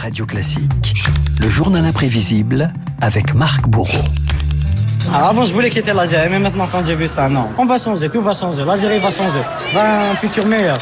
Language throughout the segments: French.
Radio Classique. Le journal imprévisible avec Marc Bourreau. Alors avant, je voulais quitter l'Algérie, mais maintenant, quand j'ai vu ça, non. On va changer, tout va changer. L'Algérie va changer. Va un futur meilleur.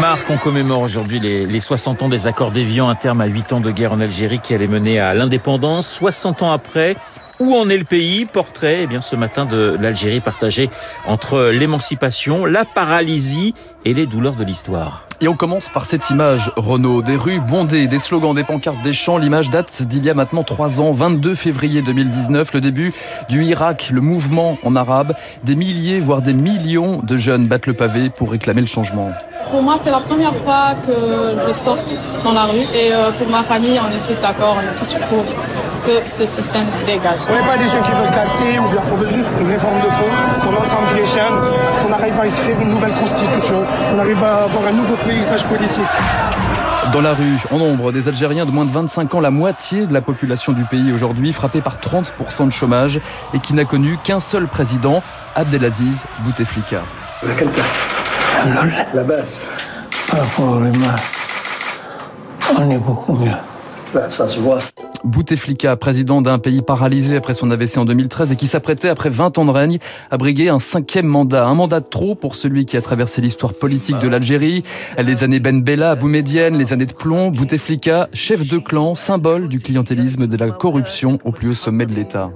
Marc, on commémore aujourd'hui les, les 60 ans des accords d'Évian, un terme à 8 ans de guerre en Algérie qui allait mener à l'indépendance. 60 ans après, où en est le pays? Portrait, eh bien, ce matin de l'Algérie partagé entre l'émancipation, la paralysie et les douleurs de l'histoire. Et on commence par cette image, Renault. Des rues bondées, des slogans, des pancartes, des chants. L'image date d'il y a maintenant trois ans, 22 février 2019, le début du Irak, le mouvement en arabe. Des milliers, voire des millions de jeunes battent le pavé pour réclamer le changement. Pour moi, c'est la première fois que je sors dans la rue. Et euh, pour ma famille, on est tous d'accord, on est tous pour que ce système dégage. On n'est pas des gens qui veulent casser, ou bien on veut juste une réforme de fond, qu'on entende les jeunes, qu'on arrive à écrire une nouvelle constitution, qu'on arrive à avoir un nouveau paysage politique. Dans la rue, en nombre, des Algériens de moins de 25 ans, la moitié de la population du pays aujourd'hui, frappée par 30% de chômage et qui n'a connu qu'un seul président, Abdelaziz Bouteflika. La baisse. Par rapport aux on est beaucoup mieux. Ben, ça se voit. Bouteflika, président d'un pays paralysé après son AVC en 2013 et qui s'apprêtait, après 20 ans de règne, à briguer un cinquième mandat. Un mandat de trop pour celui qui a traversé l'histoire politique de l'Algérie. Les années Ben Bella, Boumedienne, les années de plomb. Bouteflika, chef de clan, symbole du clientélisme de la corruption au plus haut sommet de l'État.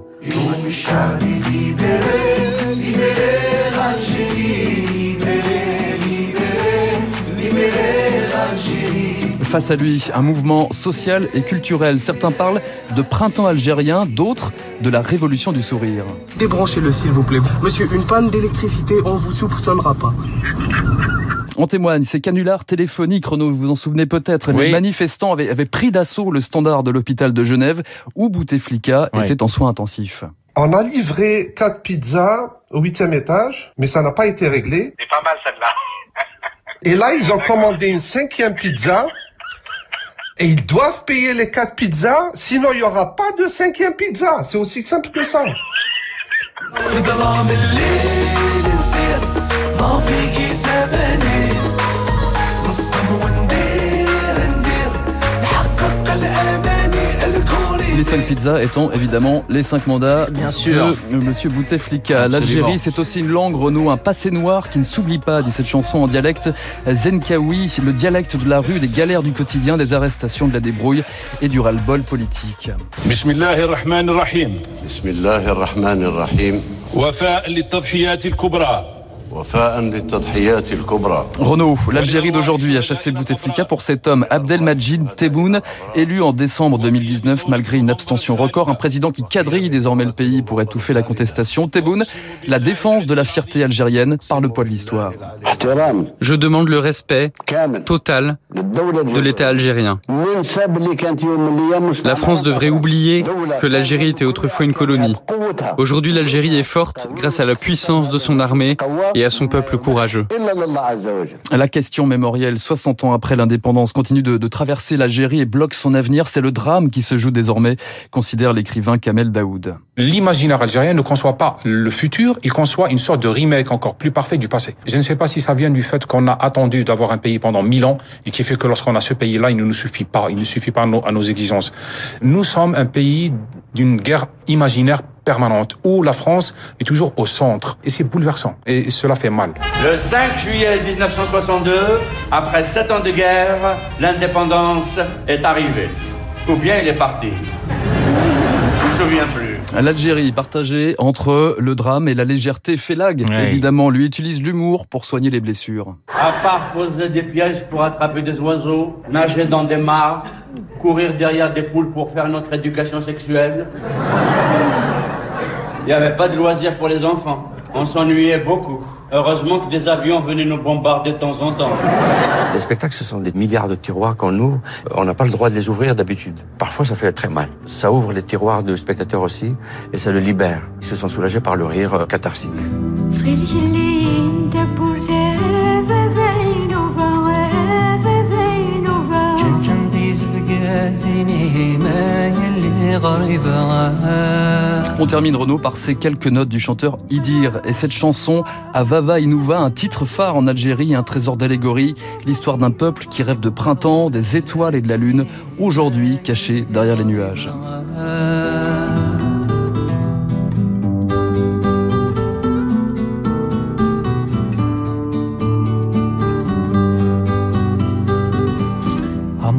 Face à lui, un mouvement social et culturel. Certains parlent de printemps algérien, d'autres de la révolution du sourire. Débranchez-le s'il vous plaît. Monsieur, une panne d'électricité, on vous soupçonnera pas. On témoigne, ces canulars téléphoniques, Renaud, vous vous en souvenez peut-être, les manifestants avaient, avaient pris d'assaut le standard de l'hôpital de Genève où Bouteflika Oui. était en soins intensifs. On a livré quatre pizzas au huitième étage, mais ça n'a pas été réglé. C'est pas mal celle-là. Et là, ils ont commandé une cinquième pizza. Et ils doivent payer les quatre pizzas, sinon il n'y aura pas de cinquième pizza. C'est aussi simple que ça. Les cinq pizzas étant évidemment les cinq mandats Bien sûr. de Monsieur Bouteflika. Absolument. L'Algérie, c'est aussi une langue, Renaud, un passé noir qui ne s'oublie pas, dit cette chanson en dialecte Zenkawi, le dialecte de la rue, des galères du quotidien, des arrestations, de la débrouille et du ras-le-bol politique. بسم الله الرحمن الرحيم بسم الله الرحمن الرحيم وفاء للتضحيات الكبرى وفاء للتضحيات الكبرى Renaud, l'Algérie d'aujourd'hui a chassé Bouteflika pour cet homme, Abdelmajid Tebboune, élu en décembre 2019 malgré une abstention record, un président qui quadrille désormais le pays pour étouffer la contestation. Tebboune, la défense de la fierté algérienne par le poids de l'histoire. Je demande le respect total de l'État algérien. La France devrait oublier que l'Algérie était autrefois une colonie. Aujourd'hui, l'Algérie est forte grâce à la puissance de son armée et et à son peuple courageux. La question mémorielle, 60 ans après l'indépendance, continue de, traverser l'Algérie et bloque son avenir. C'est le drame qui se joue désormais, considère l'écrivain Kamel Daoud. L'imaginaire algérien ne conçoit pas le futur, il conçoit une sorte de remake encore plus parfait du passé. Je ne sais pas si ça vient du fait qu'on a attendu d'avoir un pays pendant 1000 ans et qui fait que lorsqu'on a ce pays-là, il ne nous suffit pas, il ne suffit pas à nos, à nos exigences. Nous sommes un pays d'une guerre imaginaire permanente où la France est toujours au centre et c'est bouleversant et cela fait mal. Le 5 juillet 1962, après sept ans de guerre, l'indépendance est arrivée. Ou bien il est parti. Je me souviens plus. L'Algérie partagée entre le drame et la légèreté. Félag, Ouais. évidemment, lui utilise l'humour pour soigner les blessures. À part poser des pièges pour attraper des oiseaux, nager dans des mares, courir derrière des poules pour faire notre éducation sexuelle. Il n'y avait pas de loisirs pour les enfants. On s'ennuyait beaucoup. Heureusement que des avions venaient nous bombarder de temps en temps. Les spectacles, ce sont des milliards de tiroirs qu'on ouvre. On n'a pas le droit de les ouvrir d'habitude. Parfois, ça fait très mal. Ça ouvre les tiroirs de spectateurs aussi et ça le libère. Ils se sont soulagés par le rire euh, catharsique. On termine Renaud par ces quelques notes du chanteur Idir et cette chanson Avava Inouva, un titre phare en Algérie, un trésor d'allégorie, l'histoire d'un peuple qui rêve de printemps, des étoiles et de la lune, aujourd'hui caché derrière les nuages.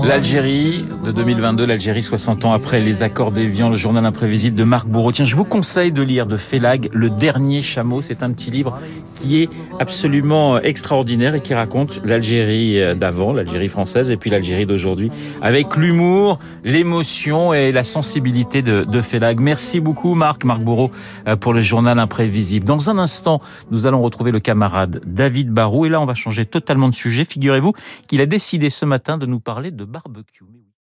L'Algérie de 2022, l'Algérie 60 ans après les accords d'Évian, le journal imprévisible de Marc Bourreau. Tiens, je vous conseille de lire de Félag Le Dernier Chameau. C'est un petit livre qui est absolument extraordinaire et qui raconte l'Algérie d'avant, l'Algérie française et puis l'Algérie d'aujourd'hui avec l'humour, l'émotion et la sensibilité de, de Félag. Merci beaucoup Marc, Marc Bourreau pour le journal imprévisible. Dans un instant, nous allons retrouver le camarade David Barou et là on va changer totalement de sujet. Figurez-vous qu'il a décidé ce matin de nous parler de barbecue.